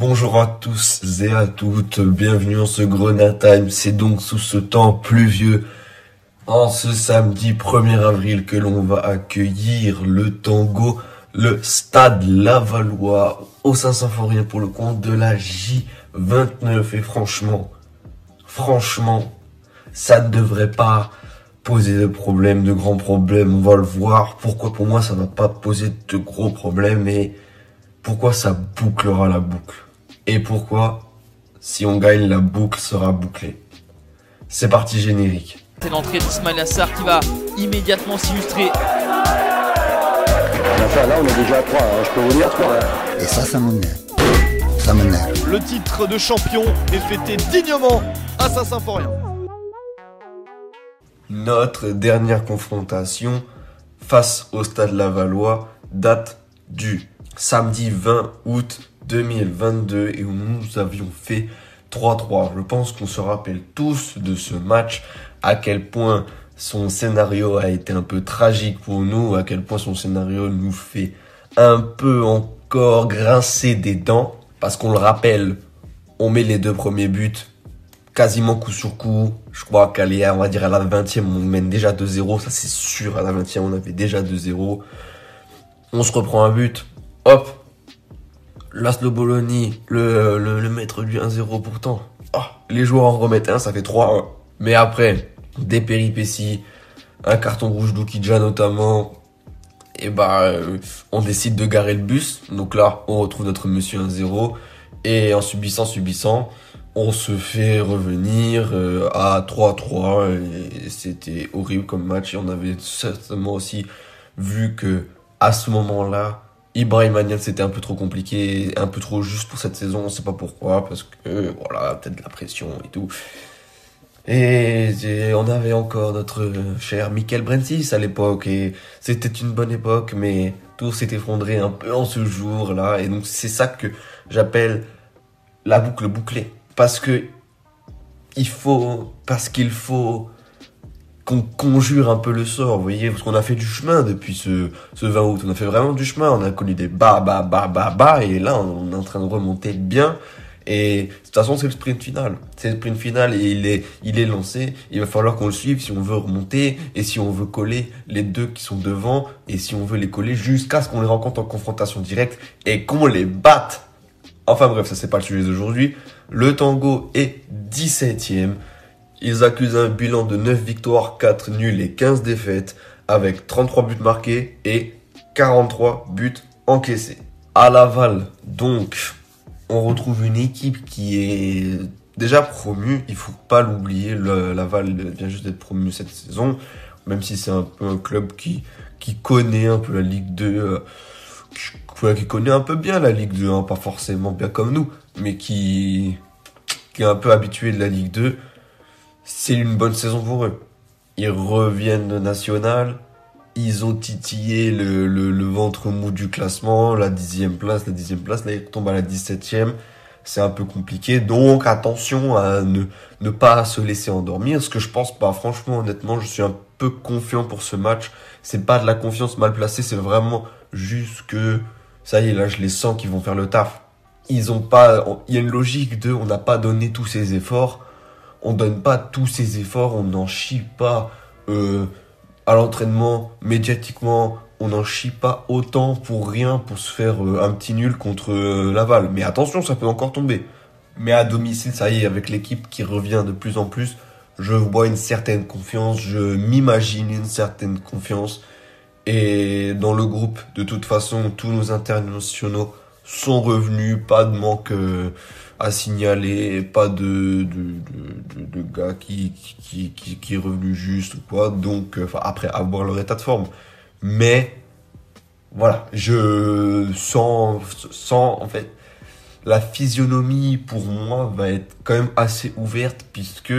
Bonjour à tous et à toutes, bienvenue en ce Grenade Time. C'est donc sous ce temps pluvieux, en ce samedi 1er avril, que l'on va accueillir le tango, le stade Lavallois, au Saint-Symphorien pour le compte de la J29. Et franchement, franchement, ça ne devrait pas poser de problème, de grands problèmes. On va le voir. Pourquoi pour moi ça va pas poser de gros problèmes et pourquoi ça bouclera la boucle? Et pourquoi, si on gagne, la boucle sera bouclée? C'est parti générique. C'est l'entrée d'Ismail Assar qui va immédiatement s'illustrer. Enfin, là, on est déjà à 3, hein, je peux vous dire 3. Et ça, ça m'énerve. Ça m'énerve. Le titre de champion est fêté dignement à Saint-Symphorien. Notre dernière confrontation face au Stade Lavallois date du samedi 20 août 2022 et où nous avions fait 3-3. Je pense qu'on se rappelle tous de ce match, à quel point son scénario a été un peu tragique pour nous, à quel point son scénario nous fait un peu encore grincer des dents, parce qu'on le rappelle, on met les deux premiers buts quasiment coup sur coup. Je crois qu'à on va dire à la 20e, on mène déjà 2-0, ça c'est sûr, à la 20e on avait déjà 2-0. On se reprend un but, hop, Laszlo Bologna, le, maître du 1-0 pourtant. Ah, les joueurs en remettent un, ça fait 3-1. Mais après, des péripéties, un carton rouge d'Ukidja notamment, et bah euh, on décide de garer le bus. Donc là, on retrouve notre monsieur 1-0. Et en subissant, subissant, on se fait revenir euh, à 3-3. Et c'était horrible comme match. Et on avait certainement aussi vu que à ce moment-là, Ibrahim c'était un peu trop compliqué, un peu trop juste pour cette saison, on sait pas pourquoi, parce que voilà, peut-être de la pression et tout. Et, et on avait encore notre cher Michael Brensis à l'époque, et c'était une bonne époque, mais tout s'est effondré un peu en ce jour-là, et donc c'est ça que j'appelle la boucle bouclée. Parce que il faut, parce qu'il faut qu'on conjure un peu le sort, vous voyez, parce qu'on a fait du chemin depuis ce, ce 20 août, on a fait vraiment du chemin, on a connu des bas, bas, bas, bas, bas, et là, on est en train de remonter bien, et de toute façon, c'est le sprint final. C'est le sprint final et il est, il est lancé. Il va falloir qu'on le suive si on veut remonter et si on veut coller les deux qui sont devant et si on veut les coller jusqu'à ce qu'on les rencontre en confrontation directe et qu'on les batte. Enfin bref, ça c'est pas le sujet d'aujourd'hui. Le tango est 17ème. Ils accusent un bilan de 9 victoires, 4 nuls et 15 défaites avec 33 buts marqués et 43 buts encaissés. À Laval, donc, on retrouve une équipe qui est déjà promue. Il faut pas l'oublier. Laval vient juste d'être promu cette saison, même si c'est un peu un club qui qui connaît un peu la Ligue 2, euh, qui, connaît un peu bien la Ligue 2, hein, pas forcément bien comme nous, mais qui qui est un peu habitué de la Ligue 2. C'est une bonne saison pour eux. Ils reviennent de national. Ils ont titillé le, le, le, ventre mou du classement, la dixième place, la dixième place, là ils tombent à la dix-septième. C'est un peu compliqué, donc attention à ne, ne pas se laisser endormir. Ce que je pense pas, franchement, honnêtement, je suis un peu confiant pour ce match. C'est pas de la confiance mal placée, c'est vraiment juste que ça y est, là je les sens qu'ils vont faire le taf. Ils ont pas, il y a une logique de, on n'a pas donné tous ces efforts, on donne pas tous ces efforts, on n'en chie pas. Euh, à l'entraînement, médiatiquement, on n'en chie pas autant pour rien pour se faire euh, un petit nul contre euh, Laval. Mais attention, ça peut encore tomber. Mais à domicile, ça y est, avec l'équipe qui revient de plus en plus, je vois une certaine confiance, je m'imagine une certaine confiance. Et dans le groupe, de toute façon, tous nos internationaux sont revenus, pas de manque euh, à signaler, pas de, de, de, gars qui, qui, qui, qui, est revenu juste ou quoi. Donc, euh, enfin, après avoir leur état de forme. Mais, voilà, je sens, sens, en fait, la physionomie pour moi va être quand même assez ouverte puisque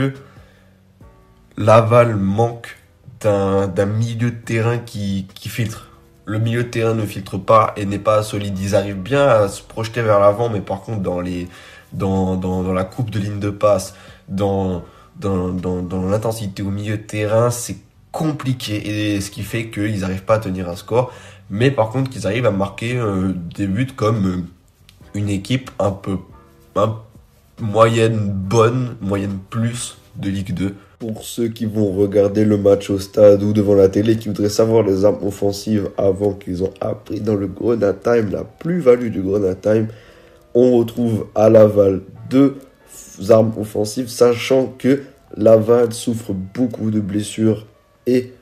Laval manque d'un milieu de terrain qui, qui filtre. Le milieu de terrain ne filtre pas et n'est pas solide. Ils arrivent bien à se projeter vers l'avant, mais par contre, dans la coupe de ligne de passe, dans, l'intensité au milieu de terrain, c'est compliqué et ce qui fait qu'ils n'arrivent pas à tenir un score mais par contre qu'ils arrivent à marquer euh, des buts comme euh, une équipe un peu moyenne bonne, moyenne plus de Ligue 2. Pour ceux qui vont regarder le match au stade ou devant la télé, qui voudraient savoir les armes offensives avant qu'ils ont appris dans le Grenade Time, la plus-value du Grenade Time, on retrouve à Laval deux armes offensives, sachant que Laval souffre beaucoup de blessures et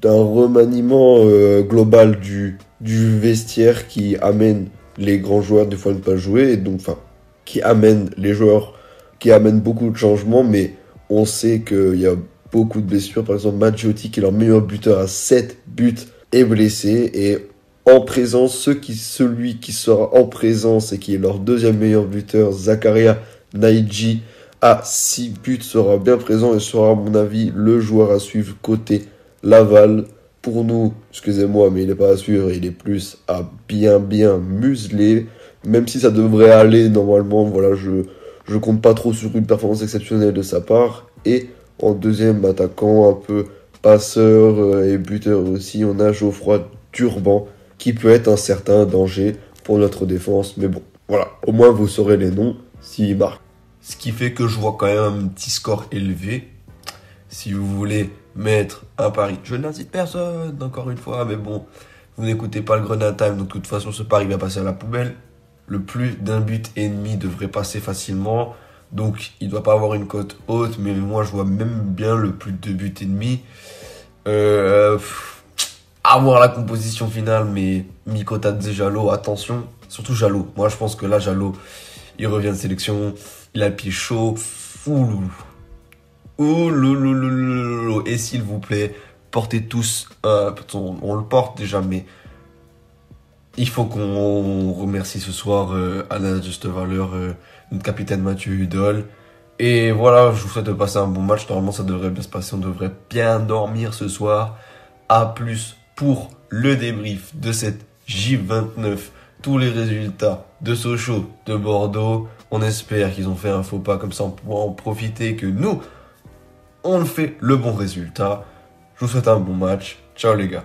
d'un remaniement euh, global du, du vestiaire qui amène les grands joueurs des fois ne pas jouer, et donc, enfin, qui amène les joueurs, qui amène beaucoup de changements, mais on sait qu'il y a beaucoup de blessures. Par exemple, Maggiotti, qui est leur meilleur buteur à 7 buts, est blessé, et en présence, celui qui sera en présence et qui est leur deuxième meilleur buteur, Zakaria Naiji, à 6 buts, sera bien présent et sera, à mon avis, le joueur à suivre côté Laval. Pour nous, excusez-moi, mais il n'est pas à suivre, il est plus à bien, bien museler. Même si ça devrait aller normalement, voilà, je, je compte pas trop sur une performance exceptionnelle de sa part. Et en deuxième attaquant, un peu passeur euh, et buteur aussi, on a Geoffroy Turban qui peut être un certain danger pour notre défense. Mais bon, voilà, au moins vous saurez les noms s'il marque. Ce qui fait que je vois quand même un petit score élevé. Si vous voulez mettre un pari, je n'incite personne, encore une fois, mais bon, vous n'écoutez pas le Grenade Time, donc de toute façon ce pari va passer à la poubelle. Le plus d'un but et demi devrait passer facilement. Donc il doit pas avoir une cote haute, mais moi je vois même bien le plus de deux buts et demi. Euh, avoir la composition finale, mais Mikotadze Jalo, attention, surtout Jalo. Moi, je pense que là, Jalo, il revient de sélection, il a le pied chaud. Ouloulou. Ouloulou. Et s'il vous plaît, portez tous, euh, on, le porte déjà, mais il faut qu'on remercie ce soir euh, à juste valeur euh, notre capitaine Mathieu Hudol. Et voilà, je vous souhaite de passer un bon match. Normalement, ça devrait bien se passer. On devrait bien dormir ce soir. A plus pour le débrief de cette J29, tous les résultats de Sochaux, de Bordeaux. On espère qu'ils ont fait un faux pas comme ça, on pourra en profiter que nous, on fait le bon résultat. Je vous souhaite un bon match. Ciao les gars.